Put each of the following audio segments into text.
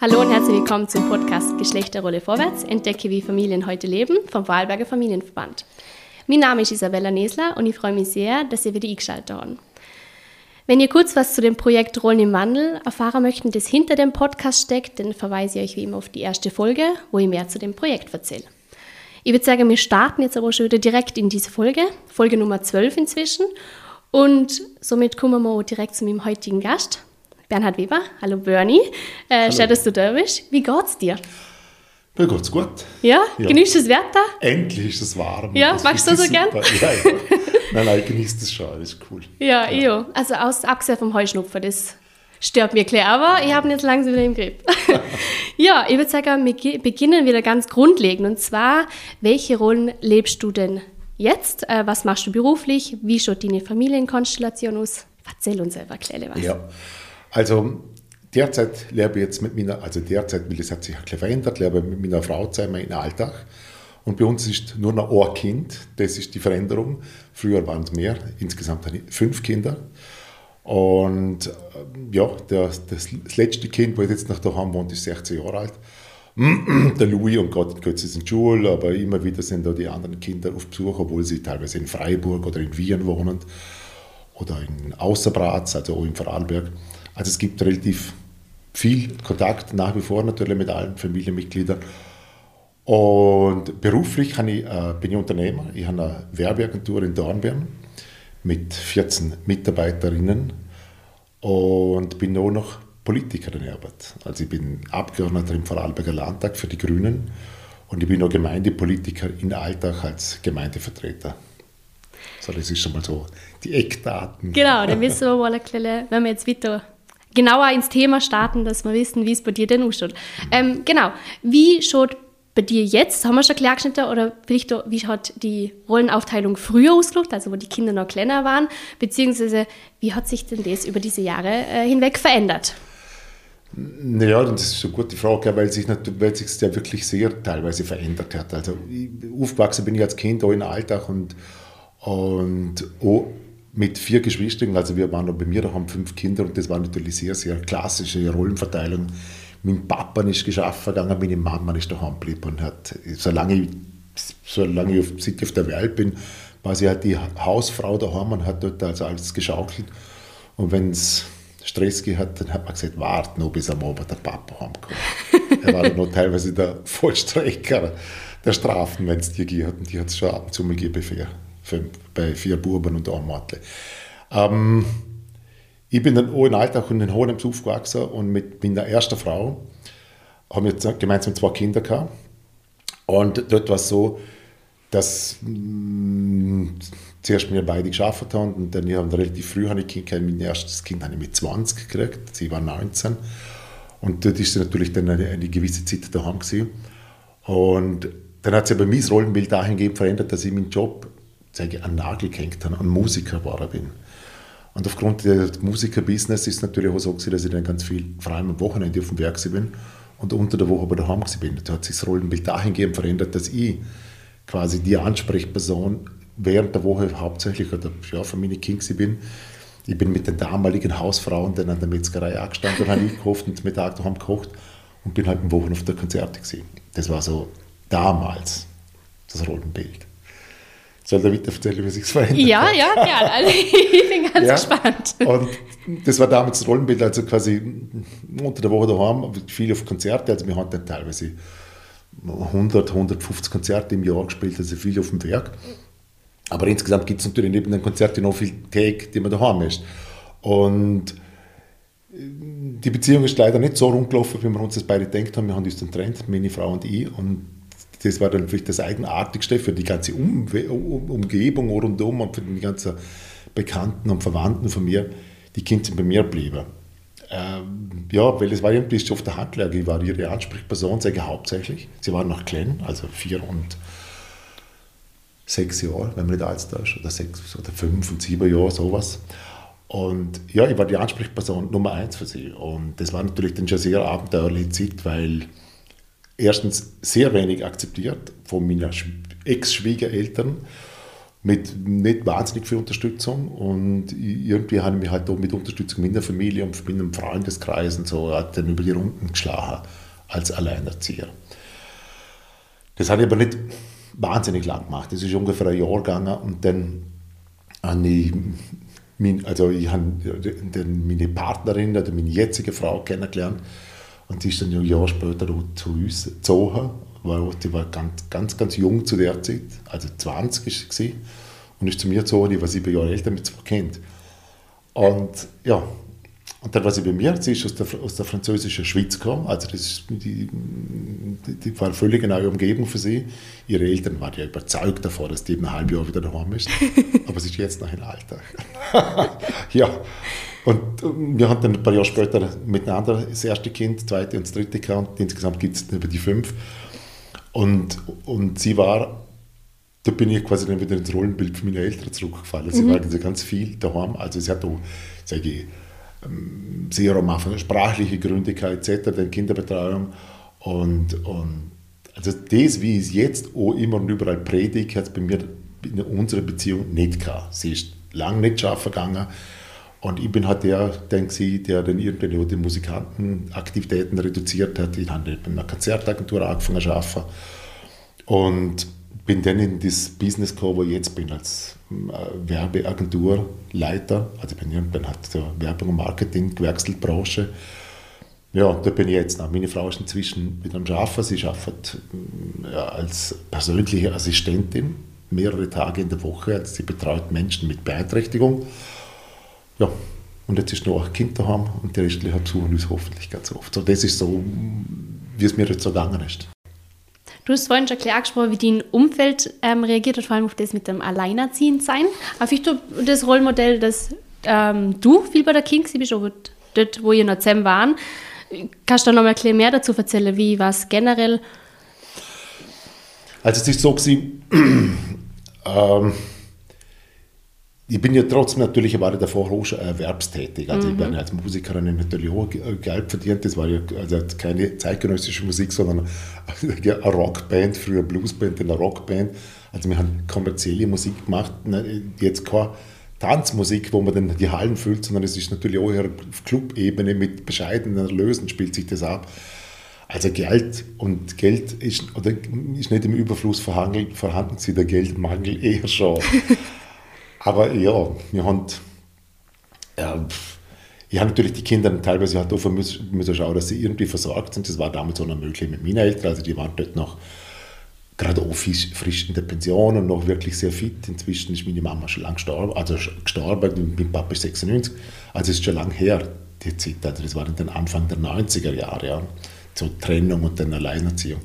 Hallo und herzlich willkommen zum Podcast Geschlechterrolle vorwärts. Entdecke, wie Familien heute leben vom Vorarlberger Familienverband. Mein Name ist Isabella Nesler und ich freue mich sehr, dass ihr wieder eingeschaltet habt. Wenn ihr kurz was zu dem Projekt Rollen im Wandel erfahren möchtet, das hinter dem Podcast steckt, dann verweise ich euch wie immer auf die erste Folge, wo ich mehr zu dem Projekt erzähle. Ich würde sagen, wir starten jetzt aber schon wieder direkt in diese Folge, Folge Nummer 12 inzwischen. Und somit kommen wir direkt zu meinem heutigen Gast, Bernhard Weber. Hallo Bernie. Äh, Schön, dass du da bist. Wie geht's dir? Mir geht's gut. Ja? ja. Genießt das Wetter? Endlich ist es warm. Ja, magst du so gern? Ja, ja. Nein, nein, genießt es schon, das ist cool. Ja, ja. ich Also aus, abgesehen vom Heuschnupfen, das stört mir klar, aber ich habe ihn jetzt langsam wieder im Griff. ja, ich würde sagen, wir beginnen wieder ganz grundlegend. Und zwar, welche Rollen lebst du denn jetzt? Äh, was machst du beruflich? Wie schaut deine Familienkonstellation aus? Erzähl uns einfach, Kleine, was. Ja, also derzeit lebe ich jetzt mit meiner, also derzeit, weil das hat sich ein bisschen verändert, lebe ich mit meiner Frau zusammen in Alltag. Und bei uns ist nur noch ein Kind, das ist die Veränderung. Früher waren es mehr, insgesamt fünf Kinder. Und äh, ja, das, das, letzte Kind, das jetzt noch daheim wohnt, ist 16 Jahre alt. Der Louis und Gott geht jetzt in die Schule, aber immer wieder sind da die anderen Kinder auf Besuch, obwohl sie teilweise in Freiburg oder in Wien wohnen oder in Außerbratz, also auch in Vorarlberg. Also es gibt relativ viel Kontakt nach wie vor natürlich mit allen Familienmitgliedern. Und beruflich ich, äh, bin ich Unternehmer. Ich habe eine Werbeagentur in Dornbirn mit 14 Mitarbeiterinnen und bin auch noch Politikerin in Arbeit. Also ich bin Abgeordneter im Vorarlberger Landtag für die Grünen und ich bin auch Gemeindepolitiker in Alltag als Gemeindevertreter. So, das ist schon mal so die Eckdaten. Genau, dann wissen wir mal ein bisschen, wenn wir jetzt wieder genauer ins Thema starten, dass wir wissen, wie es bei dir denn ausschaut. Ähm, genau, wie schaut bei dir jetzt, haben wir schon klar geschnitten, oder vielleicht wie hat die Rollenaufteilung früher ausgeschaut, also wo die Kinder noch kleiner waren, beziehungsweise wie hat sich denn das über diese Jahre äh, hinweg verändert? Naja, das ist eine gute Frage, weil sich sich ja wirklich sehr teilweise verändert hat. Also aufgewachsen bin ich als Kind auch in Alltag und, und auch mit vier Geschwistern, also wir waren noch bei mir, da haben fünf Kinder und das war natürlich sehr, sehr klassische Rollenverteilung. Mein Papa ist geschafft gegangen, meine Mama ist daheim geblieben und hat, solange ich, solange ich auf, auf der Welt bin, war sie halt die Hausfrau daheim und hat dort also alles geschaukelt. Und wenn es Stress gehabt dann hat man gesagt, warte noch, bis am Abend der Papa heimkommt. er war dann noch teilweise der Vollstrecker der Strafen, wenn es die gegeben hat. Und die hat es schon ab und zu mal gegeben für, bei vier Buben und einem Mädchen. Ähm, ich bin dann auch in Alltag und in Hohenems aufgewachsen und mit meiner ersten Frau haben wir gemeinsam zwei Kinder gehabt. Und dort war es so, dass mh, mm, zuerst wir beide geschafft haben und dann haben relativ früh habe ich Kind gekriegt. Mein erstes Kind habe ich mit 20 gekriegt, sie war 19. Und dort ist sie natürlich dann eine, eine gewisse Zeit daheim gewesen. Und dann hat sich aber mein Rollenbild dahingehend verändert, dass ich meinen Job sage, an Nagel gehängt habe, an Musiker geworden bin. Und aufgrund des Musikerbusiness ist es natürlich auch so dass ich dann ganz viel, vor allem am Wochenende auf dem Werk bin und unter der Woche aber daheim bin. Da hat sich das Rollenbild dahingehend verändert, dass ich quasi die Ansprechperson während der Woche hauptsächlich oder ja, von meinen Kings bin. Ich bin mit den damaligen Hausfrauen dann an der Metzgerei angestanden und habe gekauft und Mittag daheim gekocht und bin halt am Wochen auf der Konzerte gesehen. Das war so damals das Rollenbild. Soll der weiter erzählen, wie sich verändert ja, hat? Ja, ja, gerne. Also ich bin ganz ja. gespannt. Und das war damals das Rollenbild, also quasi unter der Woche daheim, viel auf Konzerte, also wir hatten dann teilweise 100, 150 Konzerte im Jahr gespielt, also viel auf dem Werk. Aber insgesamt gibt es natürlich neben den Konzerten noch viel Tage, die man daheim ist. Und die Beziehung ist leider nicht so rumgelaufen, wie wir uns das beide gedacht haben. Wir haben uns dann getrennt, meine Frau und ich. Und das war dann vielleicht das Eigenartigste für die ganze um Umgebung rundum und für die ganzen Bekannten und Verwandten von mir. Die Kinder sind bei mir geblieben. Ähm, ja, weil es war irgendwie auf der Handlage. Ich war ihre Ansprechperson, sage hauptsächlich. Sie waren noch klein, also vier und sechs Jahre, wenn man nicht alt ist, oder sechs oder fünf und sieben Jahre, sowas. Und ja, ich war die Ansprechperson Nummer eins für sie. Und das war natürlich dann schon sehr abenteuerliche Zeit, weil erstens sehr wenig akzeptiert von meinen Ex-Schwiegereltern mit nicht wahnsinnig viel Unterstützung und irgendwie habe ich mich halt auch mit Unterstützung meiner Familie und meinem Freundeskreis und so halt dann über die Runden geschlagen als Alleinerzieher. Das habe ich aber nicht wahnsinnig lang gemacht. Das ist ungefähr ein Jahr gegangen und dann habe ich, mein, also ich habe dann meine Partnerin oder meine jetzige Frau kennengelernt und die ist dann ein Jahr später zu uns gezogen weil die war ganz, ganz, ganz jung zu der Zeit, also 20 ist sie und ist zu mir gezogen, die war sieben Jahre älter mit zwei Kindern. Und ja, und dann war sie bei mir, sie ist aus der, aus der französischen Schweiz gekommen, also das ist, die, die war eine völlig neue Umgebung für sie. Ihre Eltern waren ja überzeugt davon, dass die ein halbes Jahr wieder daheim ist, aber sie ist jetzt noch in Alltag. ja, und wir haben dann ein paar Jahre später miteinander das erste Kind, das zweite und das dritte gehabt, insgesamt gibt es über die fünf. Und, und sie war, da bin ich quasi dann wieder ins Rollenbild von meinen Eltern zurückgefallen. Sie mhm. war also ganz viel daheim. Also sie hat auch, sage ich, ähm, sehr am Anfang sprachliche Gründe etc., dann Kinderbetreuung. Und, und also das, wie ich es jetzt auch immer und überall predige, hat es bei mir in unserer Beziehung nicht gehabt. Sie ist lange nicht scharf gegangen. Und ich bin halt der, der, der dann irgendwann die Musikantenaktivitäten reduziert hat. Ich habe bei einer Konzertagentur angefangen zu arbeiten. Und bin dann in das Business gekommen, wo ich jetzt bin, als äh, Werbeagenturleiter. Also ich bin irgendwann hat der Werbung und Marketing gewechselt, Branche. Ja, da bin ich jetzt noch. Meine Frau ist inzwischen mit am Arbeiten. Sie arbeitet ja, als persönliche Assistentin mehrere Tage in der Woche. Also sie betreut Menschen mit Beeinträchtigung. Ja, und jetzt ist noch ein Kind daheim und die restlichen besuchen uns hoffentlich ganz oft. So, das ist so, wie es mir jetzt so gegangen ist. Du hast vorhin schon klar angesprochen, wie dein Umfeld ähm, reagiert hat, vor allem auf das mit dem Alleinerziehendsein. Aber ich das Rollmodell, dass ähm, du viel bei der King bist, aber dort, wo ihr noch zusammen waren. Kannst du da noch mal ein mehr dazu erzählen, wie war es generell? Also es ist so gewesen, ähm, ich bin ja trotzdem natürlich, war ich davor auch erwerbstätig. Also mhm. ich bin als Musikerin natürlich auch Geld verdient. Das war ja also keine zeitgenössische Musik, sondern eine Rockband, früher Bluesband, eine Rockband. Also wir haben kommerzielle Musik gemacht, ne, jetzt keine Tanzmusik, wo man dann die Hallen füllt, sondern es ist natürlich auch auf Clubebene mit bescheidenen Erlösen spielt sich das ab. Also Geld und Geld ist, oder ist nicht im Überfluss vorhanden, vorhanden der Geldmangel eher schon. Aber ja, wir haben, ja, ich habe natürlich die Kinder teilweise halt davon müssen, müssen schauen, dass sie irgendwie versorgt sind. Das war damals auch noch möglich mit meinen Eltern. Also die waren dort noch gerade auch frisch in der Pension und noch wirklich sehr fit. Inzwischen ist meine Mama schon lange gestorben, also gestorben, mein Papa ist 96, also ist schon lange her, die Zeit. Also das war dann Anfang der 90er Jahre, ja. So Trennung und dann Alleinerziehung.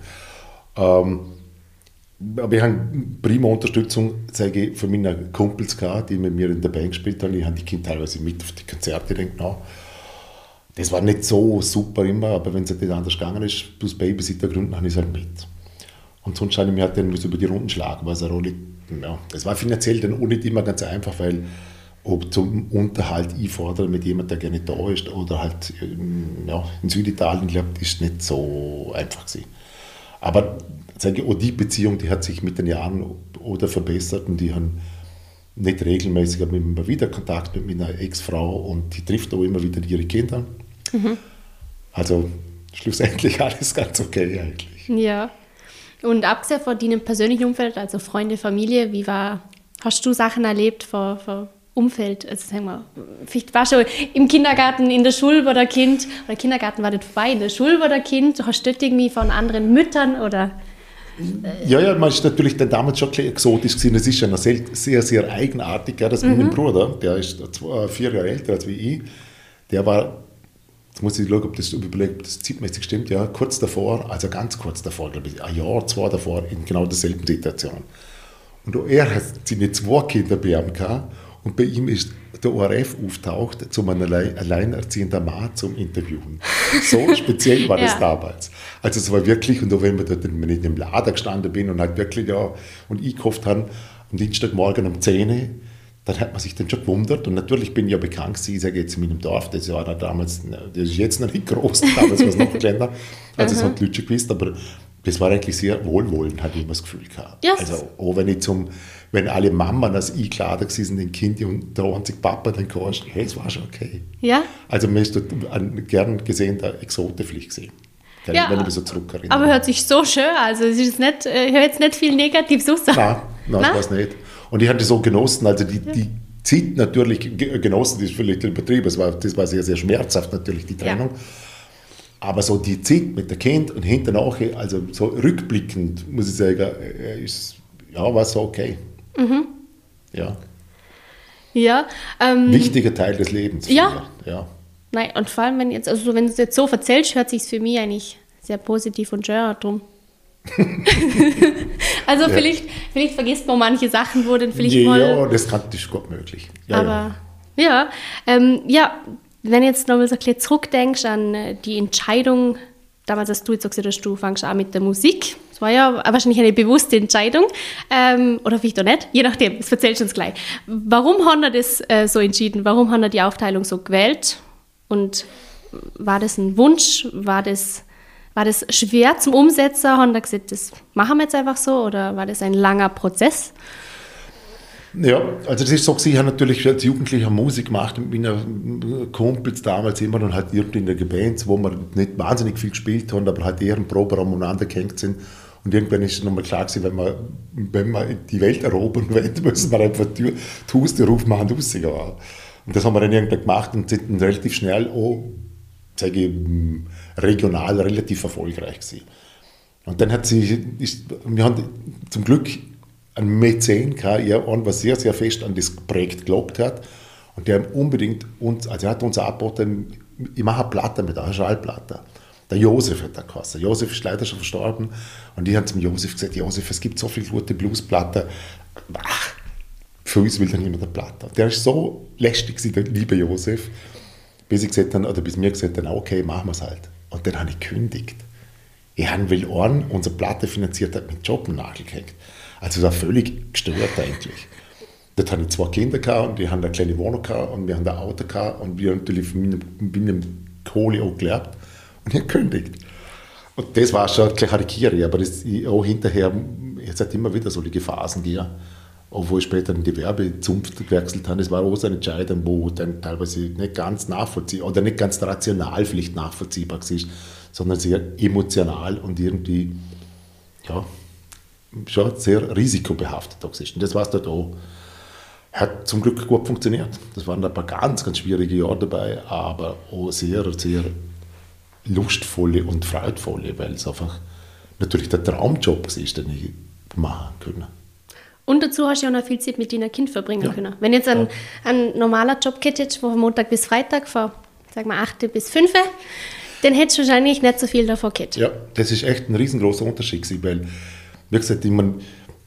Ähm, aber ich habe prima Unterstützung ich, von meinen Kumpels gehabt, die mit mir in der Band gespielt haben. Ich habe die Kinder teilweise mit auf die Konzerte genommen. Das war nicht so super immer, aber wenn es nicht anders gegangen ist, aus Babysittergründen, habe ich es halt mit. Und sonst ich mich halt dann über die Runden schlagen, was auch nicht, ja, das war finanziell dann auch nicht immer ganz einfach, weil ob zum Unterhalt einfordern mit jemandem, der gerne da ist oder halt ja, in Süditalien lebt, ist nicht so einfach gewesen. Aber sage auch die Beziehung, die hat sich mit den Jahren oder verbessert und die haben nicht regelmäßig, aber immer wieder Kontakt mit meiner Ex-Frau und die trifft auch immer wieder ihre Kinder. Mhm. Also schlussendlich alles ganz okay eigentlich. Ja. Und abgesehen von deinem persönlichen Umfeld, also Freunde, Familie, wie war, hast du Sachen erlebt vor, vor Umfeld, also sagen wir, vielleicht war schon im Kindergarten, in der Schule war der Kind, oder Kindergarten war nicht vorbei, in der Schule war der Kind, hast du irgendwie von anderen Müttern oder ja, ja, man ist natürlich dann damals schon exotisch gewesen. Es ist ja sehr, sehr, sehr eigenartig. Ja, dass mhm. mein Bruder, der ist zwei, vier Jahre älter als ich, der war, jetzt muss ich schauen, ob das überlegt, ob das zeitmäßig stimmt, ja, kurz davor, also ganz kurz davor, glaube ich, ein Jahr, zwei davor, in genau derselben Situation. Und er hat seine zwei Kinder bei ihm gehabt und bei ihm ist der ORF auftaucht, zum alleinerziehender Mann zum Interviewen. So speziell war das ja. damals. Also es war wirklich, und auch wenn, wir dort, wenn ich in dem Lader gestanden bin und halt wirklich, ja, und ich gehofft habe, am Dienstagmorgen um 10 Uhr, dann hat man sich dann schon gewundert. Und natürlich bin ich ja bekannt, ich sage jetzt in meinem Dorf, das war damals, das ist jetzt noch nicht groß, damals war es noch kleiner, also es haben die Leute schon gewusst, aber das war eigentlich sehr wohlwollend, hatte ich immer das Gefühl gehabt. Ja. Also, auch wenn ich zum, wenn alle Mamen als ich klar sind, den Kind und haben sich Papa dann gehorcht, hey, es war schon okay. Ja? Also, mir ist gern gesehen der Exotepflicht gesehen. Wenn Ja, ich mich so zurückerinnere. Aber hört sich so schön, also es ist nicht, äh, ich höre jetzt nicht viel Negatives aus. Nein, nein, Nein? das war es nicht. Und ich hatte so genossen, also die, die Zeit natürlich ge- genossen, das ist vielleicht übertrieben, das war, das war sehr, sehr schmerzhaft natürlich, die Trennung. Aber so die Zeit mit dem Kind und hinterher, also so rückblickend, muss ich sagen, äh, ist, ja, war so okay. Mhm. Ja, Ja, ähm, wichtiger Teil des Lebens. Ja. ja. nein, und vor allem, wenn jetzt, also wenn du es jetzt so erzählst, hört sich für mich eigentlich sehr positiv und schön drum. also vielleicht, vielleicht vergisst man manche Sachen, wo dann vielleicht ja, mal. das kann, das ist gut möglich. Ja, aber ja, ähm, ja, wenn du jetzt nochmal so ein bisschen zurückdenkst an äh, die Entscheidung, damals hast du jetzt gesagt, hast, du fängst an mit der Musik. Das war ja wahrscheinlich eine bewusste Entscheidung. Ähm, oder vielleicht auch nicht, je nachdem, das erzählst du uns gleich. Warum haben wir das äh, so entschieden? Warum haben wir die Aufteilung so gewählt? Und war das ein Wunsch? War das, war das schwer zum Umsetzen? Haben wir gesagt, das machen wir jetzt einfach so? Oder war das ein langer Prozess? Ja, also das ist so, ich habe natürlich als Jugendlicher Musik gemacht mit meinen Kumpels damals immer und halt irgendwie in der Bands, wo wir nicht wahnsinnig viel gespielt haben, aber halt eher im Proberaum umeinander gehängt sind. Und irgendwann ist nochmal klar gewesen, wenn wir, wenn wir die Welt erobern wollen, müssen wir einfach die, Huste rufen machen rausgehen. Und das haben wir dann irgendwann gemacht und sind dann relativ schnell auch, sage ich, regional relativ erfolgreich gewesen. Und dann hat sie, ist, wir haben zum Glück einen Mäzen gehabt, ja, einen, der sehr, sehr fest an das Projekt geglaubt hat. Und der unbedingt uns, also er hat uns angeboten, ich mache eine Platte mit einer Schallplatte. Der Josef hat da geheißen. Josef ist leider schon verstorben. Und die haben zum Josef gesagt, Josef, es gibt so viele gute Bluesplatten. Ach, für uns will dann niemand eine Platte. Der ist so lästig, der liebe Josef, bis ich gesagt habe, oder bis mir gesagt habe, okay, machen wir es halt. Und dann habe ich gekündigt. Ich habe will einen, unsere Platte finanziert hat, mit Job am Nagel gehängt. Also das war völlig gestört eigentlich. Dort hatte ich zwei Kinder gehabt und die haben eine kleine Wohnung gehabt und wir haben ein Auto gehabt und wir haben natürlich von meinem, Kohle auch gelebt und gekündigt. Und das war schon gleich Harikiri, aber das, auch hinterher, es hat immer wieder solche Phasen gegeben, wo ich später in die Werbezunft gewechselt habe, das war auch so eine Entscheidung, wo dann teilweise nicht ganz nachvollziehbar, oder nicht ganz rational vielleicht nachvollziehbar war, sondern sehr emotional und irgendwie, ja, schon sehr risikobehaftet ist. Und das war es dort auch. Hat zum Glück gut funktioniert. Das waren ein paar ganz, ganz schwierige Jahre dabei, aber auch sehr, sehr lustvolle und freudvolle, weil es einfach natürlich der Traumjob war, den ich machen konnte. Und dazu hast du ja auch noch viel Zeit mit deinem Kind verbringen Ja. können. Wenn jetzt ein, ein normaler Job hättest, wo von Montag bis Freitag von, sag mal, 8 bis 5, dann hättest du wahrscheinlich nicht so viel davon gehabt. Ja, das ist echt ein riesengroßer Unterschied gewesen, weil, wie gesagt, ich mein,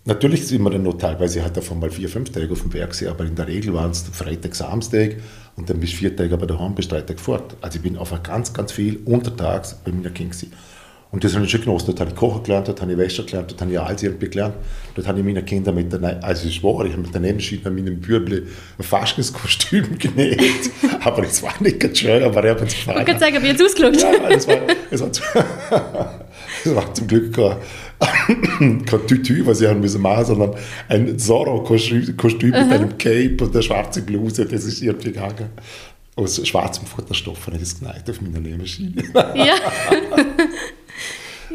natürlich sind wir dann noch teilweise halt davon mal vier, fünf Tage auf dem Berg gewesen, aber in der Regel waren es Freitag, Samstag und dann bis vier Tage aber daheim, bis drei Tage fort. Also ich bin einfach ganz, ganz viel untertags bei meiner Kind gewesen. Und das habe ich schon genossen. Dort habe ich Kochen gelernt, dort habe ich Wäsche gelernt, dort habe ich alles irgendwie gelernt. Dort habe ich meine Kinder mit der, also ich schwöre, ich habe mit der Nähmaschine an meinem Bürbli ein Faschingskostüm genäht. aber es war nicht ganz schön, aber er hat es Ich gefallen. kann sagen, ich jetzt ausgeschaut Ja, das war, das war, das war zum Glück kein, kein Tütü, was ich haben müssen machen, sondern ein Zorro-Kostüm mit einem Cape und der schwarze Bluse, das ist irgendwie gegangen. Aus schwarzem Futterstoff habe ich das genäht auf meiner Nähmaschine. Ja.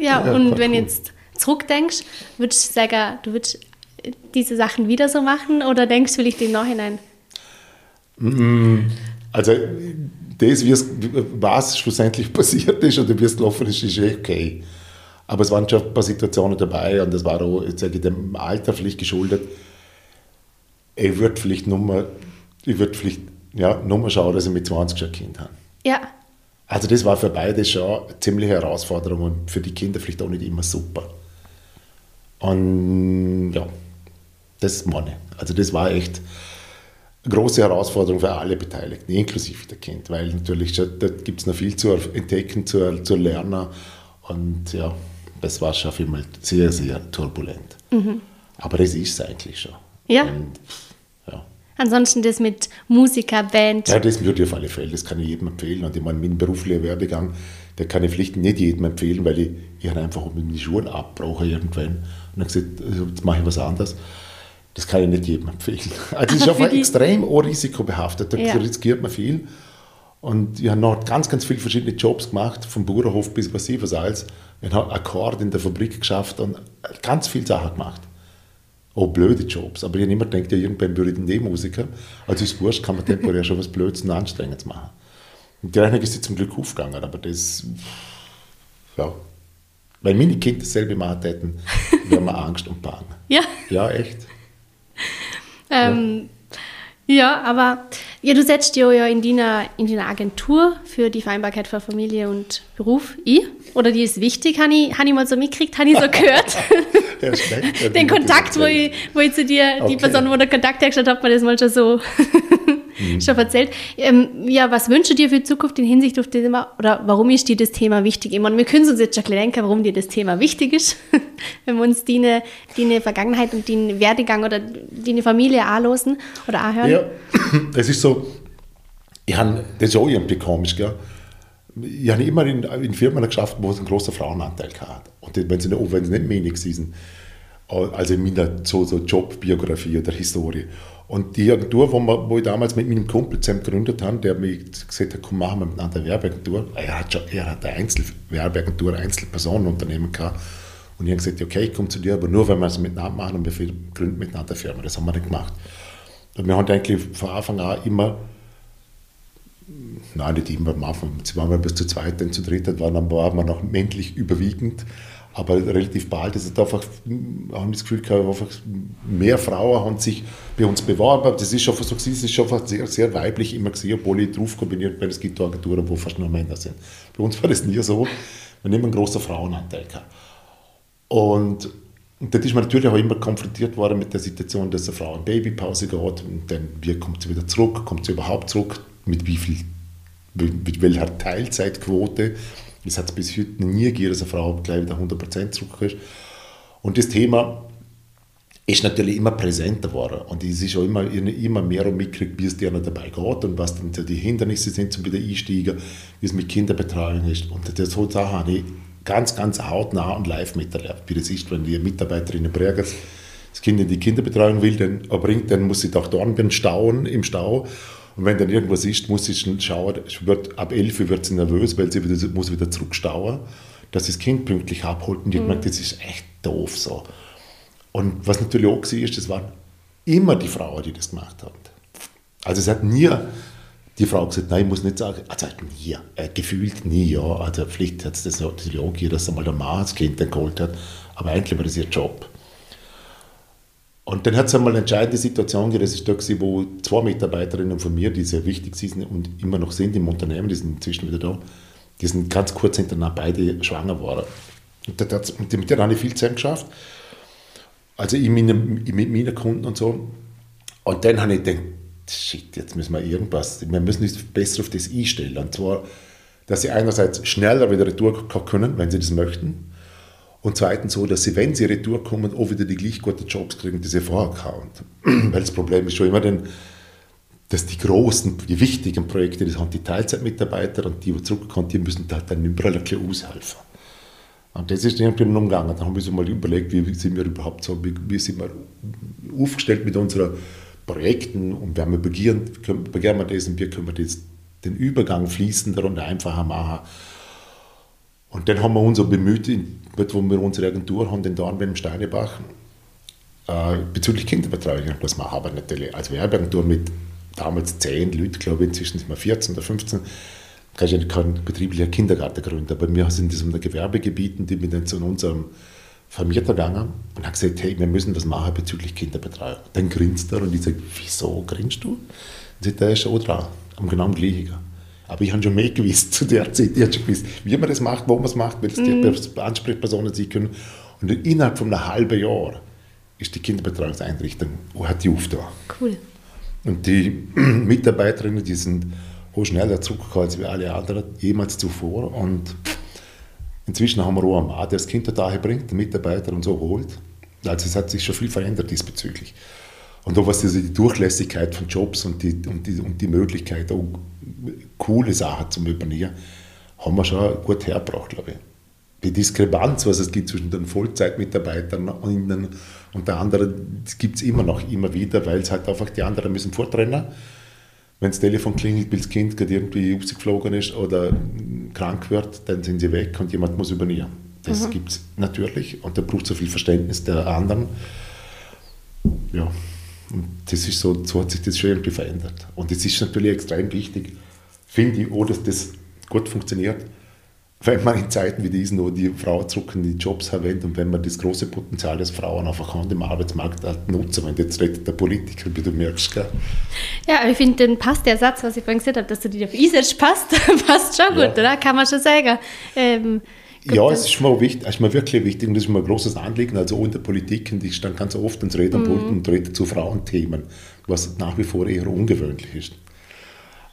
ja, und wenn cool. du jetzt zurückdenkst, würdest du sagen, du würdest diese Sachen wieder so machen oder denkst du vielleicht im Nachhinein? Also, das, was schlussendlich passiert ist oder wie es gelaufen ist, ist eh okay. Aber es waren schon ein paar Situationen dabei und das war auch, sage ich, dem Alter vielleicht geschuldet. Ich würde vielleicht nur mal, ich würde vielleicht, ja, nur mal schauen, dass ich mit 20 schon ein Kind habe. Ja, Also das war für beide schon eine ziemliche Herausforderung und für die Kinder vielleicht auch nicht immer super. Und ja, das meine ich. Also das war echt eine große Herausforderung für alle Beteiligten, inklusive der Kind, weil natürlich da gibt es noch viel zu entdecken, zu, zu lernen und ja, das war schon vielmal sehr, sehr turbulent. Aber das ist es eigentlich schon. Ja. Und, ja. Ansonsten das mit Musiker, Band. Ja, das würde ich auf alle Fälle, das kann ich jedem empfehlen. Und ich meine, mein beruflicher Werdegang, der kann ich Pflichten nicht jedem empfehlen, weil ich, ich einfach mit die Schuhe abbrauche irgendwann. Und dann gesagt, also jetzt mache ich was anderes. Das kann ich nicht jedem empfehlen. Also es ist einfach extrem risikobehaftet, da ja. riskiert man viel. Und ich habe noch ganz, ganz viele verschiedene Jobs gemacht, vom Bauernhof bis was ich was alles. Ich habe Akkord in der Fabrik geschafft und ganz viele Sachen gemacht. Auch blöde Jobs. Aber ich habe immer gedacht, ja, irgendwann würde ich den Musiker. Also ist wurscht, kann man temporär schon was Blödes und Anstrengendes machen. Und die Rechnung ist jetzt zum Glück aufgegangen, aber das, ja. Weil meine Kinder dasselbe machen hätten, wären wir Angst und Bang. Ja. Ja, echt. Ähm, ja. Ja, aber ja, du setzt ja in deiner, in deiner Agentur für die Vereinbarkeit von Familie und Beruf ein. Oder die ist wichtig, habe ich, hab ich mal so mitgekriegt, habe ich so gehört. ja, schlecht, Den Kontakt, wo ich, wo ich zu dir, okay. die Person, wo der Kontakt hergestellt hat, mir das mal schon so mhm. schon erzählt. Ähm, ja, was wünschst du dir für die Zukunft in Hinsicht auf das Thema, oder warum ist dir das Thema wichtig? Ich meine, wir können uns jetzt schon denken, warum dir das Thema wichtig ist, wenn wir uns deine, deine Vergangenheit und deinen Werdegang oder deine Familie anlosen oder anhören. Ja, es ist so, ich habe das ist auch irgendwie komisch, gell? ich habe immer in, in Firmen geschafft, wo es einen großen Frauenanteil hat. Und wenn sie nicht, wenn sie nicht wenig sind, also in meiner so, so Jobbiografie oder Historie. Und die Agentur, wo, wir, wo ich damals mit meinem Kumpel zusammen gegründet habe, der mir gesagt hat, komm, machen wir miteinander eine Werbeagentur. Er hat, schon, er hat eine Einzel Werbeagentur, ein Einzelpersonenunternehmen gehabt. Und ich habe gesagt, okay, ich komme zu dir, aber nur, wenn wir es miteinander machen und wir gründen miteinander eine Firma. Das haben wir dann gemacht. Und wir haben eigentlich von Anfang an immer, nein, nicht immer, am Anfang, waren wir bis zu zweit, dann zu dritt, waren, waren wir noch männlich überwiegend. Aber relativ bald ist es einfach, haben das Gefühl gehabt, einfach mehr Frauen haben sich bei uns beworben. Das ist schon so, das ist schon sehr, sehr weiblich immer gesehen, obwohl ich drauf kombiniert bin, es gibt Agenturen, wo fast nur Männer sind. Bei uns war das nie so. Wir immer einen großen Frauenanteil gehabt. Und, und dort ist man natürlich auch immer konfrontiert worden mit der Situation, dass eine Frau in Babypause geht und dann, wie kommt sie wieder zurück, kommt sie überhaupt zurück, mit wie viel, mit welcher Teilzeitquote es hat bis heute nie gegeben, dass eine Frau gleich wieder 100% zurückkommt. Und das Thema ist natürlich immer präsenter geworden. Und es ist auch immer, immer mehr und mitgekriegt, wie es dir dabei geht und was dann die Hindernisse sind zum wieder einsteigen, wie es mit Kinderbetreuung ist. Und das so Sachen habe ich ganz, ganz hautnah und live miterlebt, wie das ist, wenn die Mitarbeiterin in Bergers das Kind in die Kinderbetreuung will, dann erbringt, dann muss sie doch dort beim Stauen, im Stau und wenn dann irgendwas ist, muss sie schon schauen, wird, ab 11 wird sie nervös, weil sie wieder, muss wieder zurückstauen, dass sie das Kind pünktlich abholt. Und ich mhm. merke, das ist echt doof so. Und was natürlich auch war, ist, das waren immer die Frauen, die das gemacht haben. Also es hat nie die Frau gesagt, nein, ich muss nicht sagen, also nie, äh, gefühlt nie, ja. Also vielleicht hat es das natürlich auch gegeben, dass einmal der Mann das Kind dann geholt hat, aber eigentlich war das ihr Job. Und dann hat es einmal eine entscheidende Situation gegeben, das ist da gewesen, wo zwei Mitarbeiterinnen von mir, die sehr wichtig sind und immer noch sind im Unternehmen, die sind inzwischen wieder da, die sind ganz kurz hintereinander beide schwanger geworden. Und das, mit denen habe ich viel Zeit geschafft. Also ich mit, mit meinen Kunden und so. Und dann habe ich gedacht, shit, jetzt müssen wir irgendwas, wir müssen uns besser auf das einstellen. Und zwar, dass sie einerseits schneller wieder retour können, wenn sie das möchten. Und zweitens so, dass sie, wenn sie retour kommen, auch wieder die gleich guten Jobs kriegen, die sie vorher. Weil das Problem ist schon immer, dann, dass die großen, die wichtigen Projekte, das haben die Teilzeitmitarbeiter und die, die zurückkommen, die müssen da dann überall ein aushelfen. Und das ist irgendwie umgegangen. Da haben wir so mal überlegt, wie sind wir überhaupt so, wie, wie sind wir aufgestellt mit unseren Projekten und wenn wir beginnen, beginnen wir das und wie können wir das, den Übergang fließender und einfacher machen. Und dann haben wir uns so bemüht, wo wir unsere Agentur haben, den Dornbein im Steinebach, äh, bezüglich Kinderbetreuung das machen. Aber natürlich als Werbeagentur mit damals zehn Leuten, glaube ich, inzwischen sind wir 14 oder 15, kann ich keinen betrieblichen Kindergarten gründen. Aber wir sind in diesem Gewerbegebieten, die wir dann zu unserem Vermieter gegangen und haben gesagt, hey, wir müssen das machen bezüglich Kinderbetreuung. Dann grinst er und ich sage, wieso grinst du? Und sagt, der ist schon dran, am genau gleichen. Aber ich habe schon mehr gewusst zu der Zeit. Ich habe schon gewusst, wie man das macht, wo man es macht, weil es mhm. die Ansprechpersonen sein können. Und innerhalb von einem halben Jahr ist die Kinderbetreuungseinrichtung hat die aufgetan. Cool. Und die Mitarbeiterinnen, die sind auch schneller zurückgekommen als wir alle anderen jemals zuvor. Und inzwischen haben wir auch einen Mann, der das Kind daher bringt, den Mitarbeiter und so holt. Also es hat sich schon viel verändert diesbezüglich. Und da was also die Durchlässigkeit von Jobs und die, und die, und die Möglichkeit, auch coole Sachen zu übernehmen, haben wir schon gut hergebracht, glaube ich. Die Diskrepanz, was es gibt zwischen den Vollzeitmitarbeitern und der anderen, gibt es immer noch, immer wieder, weil es halt einfach die anderen müssen vortrennen. Wenn das Telefon klingelt, weil das Kind gerade irgendwie geflogen ist oder krank wird, dann sind sie weg und jemand muss übernehmen. Das mhm. gibt es natürlich und da braucht so viel Verständnis der anderen. Ja, und das ist so, so hat sich das schon irgendwie verändert. Und es ist natürlich extrem wichtig, finde ich auch, dass das gut funktioniert, wenn man in Zeiten wie diesen, wo die Frauen zurück in die Jobs verwendet und wenn man das große Potenzial des Frauen einfach an dem Arbeitsmarkt nutzen. Wenn jetzt redet der Politiker, wie du merkst. Gell? Ja, ich finde, dann passt der Satz, was ich vorhin gesagt habe, dass du dich auf einsetzt, passt, passt schon gut, ja. oder? Kann man schon sagen. Ähm, ja, es ist mir, wichtig, ist mir wirklich wichtig und das ist mir ein großes Anliegen. Also auch in der Politik, und ich stand ganz oft ins Rednerpult mhm. und rede zu Frauenthemen, was nach wie vor eher ungewöhnlich ist.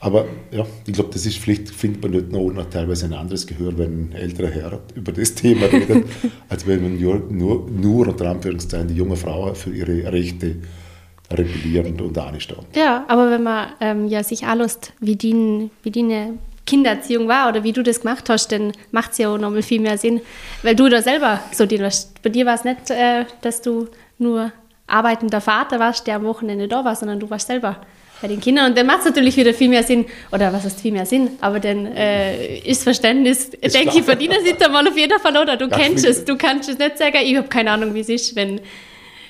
Aber ja, ich glaube, das ist vielleicht, findet man nicht noch, noch teilweise ein anderes Gehör, wenn ein älterer Herr über das Thema redet, als wenn man nur, nur, nur unter Anführungszeichen die junge Frau für ihre Rechte rebellieren und anstehen. Ja, aber wenn man ähm, ja, sich anlässt, wie die, wie die Kindererziehung war oder wie du das gemacht hast, dann macht es ja auch nochmal viel mehr Sinn, weil du da selber so den warst. Bei dir war es nicht, äh, dass du nur arbeitender Vater warst, der am Wochenende da war, sondern du warst selber bei den Kindern. Und dann macht es natürlich wieder viel mehr Sinn, oder was heißt viel mehr Sinn, aber dann äh, ist Verständnis, ist denke klar. ich, verdienen sich da mal auf jeden Fall, oder? Du das kennst es, du kannst es nicht sagen, ich habe keine Ahnung, wie es ist, wenn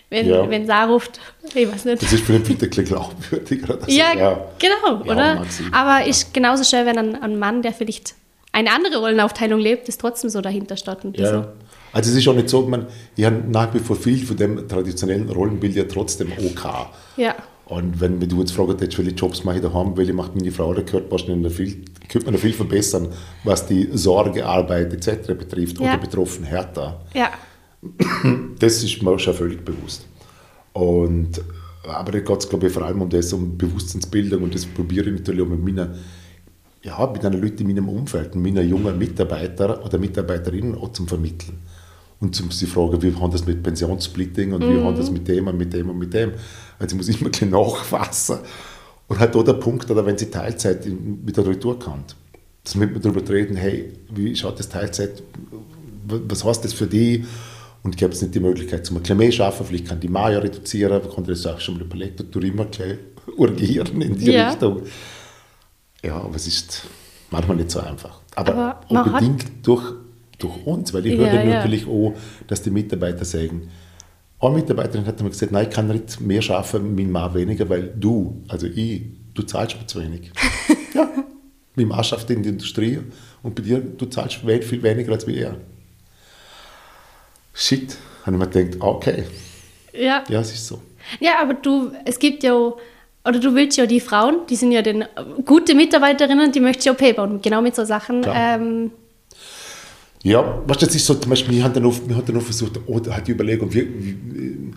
wenn, ja. wenn Sarah ruft, ich weiß nicht. Das ist vielleicht ein bisschen glaubwürdiger. Also, ja, ja, genau, ja, oder? Aber ist genauso schön, wenn ein, ein, Mann, der vielleicht eine andere Rollenaufteilung lebt, ist trotzdem so dahinter steht. ja. So. Also es ist auch nicht so, man, ich habe nach wie vor viel von dem traditionellen Rollenbild ja trotzdem OK. Ja. Und wenn, du jetzt fragst, welche Jobs mache ich daheim, welche macht meine Frau, da gehört wahrscheinlich viel, könnte man noch viel verbessern, was die Sorgearbeit etc. betrifft ja. oder betroffen härter. Ja. Das ist mir schon völlig bewusst. Und, aber da geht es, glaube ich, vor allem um das, um Bewusstseinsbildung und das probiere ich natürlich auch mit meinen, ja, mit den Leuten in meinem Umfeld, meiner jungen Mitarbeiter oder Mitarbeiterinnen auch zum Vermitteln. Und zum sie fragen, wie haben das mit Pensionssplitting und mhm. wie haben das mit dem und mit dem und mit dem. Also ich muss immer gleich nachfassen. Und halt auch der Punkt, oder wenn sie Teilzeit wieder retour kann, dass wir darüber reden, hey, wie schaut das Teilzeit, was heißt das für die? Und ich habe jetzt nicht die Möglichkeit, zum ein bisschen mehr schaffen, vielleicht kann die Maya reduzieren, ich konnte das auch schon mal überlegt, und immer gleich urgieren in die ja. Richtung. Ja, aber es ist manchmal nicht so einfach. Aber, aber unbedingt durch, durch uns, weil ich ja, höre ja. natürlich auch, dass die Mitarbeiter sagen, eine Mitarbeiterin hat mir gesagt, nein, ich kann nicht mehr schaffen, mein Mann weniger, weil du, also ich, du zahlst mir zu wenig. ja, mein Mann schafft in der Industrie und bei dir, du zahlst viel weniger als wie er shit, habe ich mir gedacht, okay. Ja. Ja, es ist so. Ja, aber du, es gibt ja, oder du willst ja die Frauen, die sind ja den, gute Mitarbeiterinnen, die möchtest du ja auch bauen, genau mit so Sachen. Ähm, ja, weißt du, das ist so, zum Beispiel, wir haben dann oft, wir haben dann oft versucht, oder halt die Überlegung, wie, wie,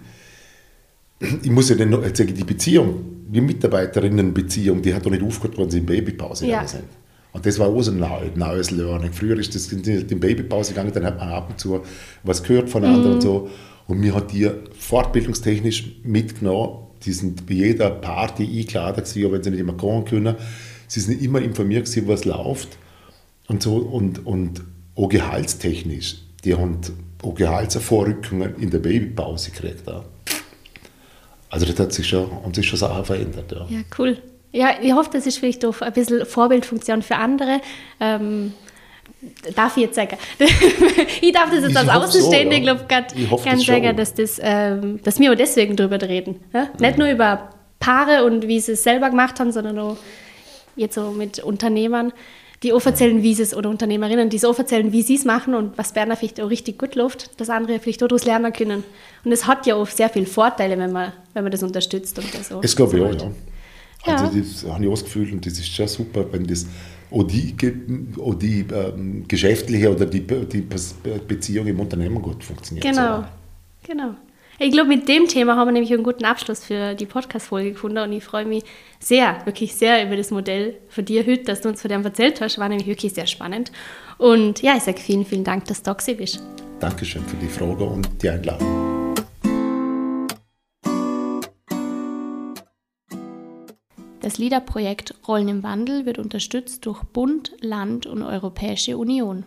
ich muss ja dann noch sagen, die Beziehung, die Mitarbeiterinnenbeziehung, die hat doch nicht aufgehört, wenn sie in Babypause ja. sind. Und das war auch so ein neues Learning. Früher ist das in die Babypause gegangen, dann hat man ab und zu was gehört von anderen mhm. und so. Und mir hat die fortbildungstechnisch mitgenommen. Die sind bei jeder Party eingeladen gewesen, wenn sie nicht immer kommen können. Sie sind immer informiert gewesen, was läuft. Und so, und, und auch gehaltstechnisch. Die haben auch Gehaltsvorrückungen in der Babypause gekriegt. Also das hat sich schon, und sich schon Sachen verändert. Ja, ja cool. Ja, ich hoffe, das ist vielleicht auch ein bisschen Vorbildfunktion für andere. Ähm, darf ich jetzt sagen? ich darf das jetzt als Außenstehende, so, ja. glaube ich, ganz sagen, dass, das, ähm, dass wir auch deswegen darüber reden. Ja? Mhm. Nicht nur über Paare und wie sie es selber gemacht haben, sondern auch jetzt so mit Unternehmern, die auch erzählen, wie sie es, oder Unternehmerinnen, die so erzählen, wie sie es machen und was Berner vielleicht auch richtig gut läuft, dass andere vielleicht auch daraus lernen können. Und es hat ja auch sehr viele Vorteile, wenn man, wenn man das unterstützt. Und das auch, es glaube ich auch, ja. Also ja. das habe ich Gefühl und das ist schon super, wenn das auch die, auch die ähm, geschäftliche oder die, die Beziehung im Unternehmen gut funktioniert. Genau, so. genau. Ich glaube, mit dem Thema haben wir nämlich einen guten Abschluss für die Podcast-Folge gefunden und ich freue mich sehr, wirklich sehr über das Modell von dir heute, dass du uns von dem erzählt hast. War nämlich wirklich sehr spannend. Und ja, ich sage vielen, vielen Dank, dass du da bist. Dankeschön für die Frage und die Einladung. Das LIDA-Projekt Rollen im Wandel wird unterstützt durch Bund, Land und Europäische Union.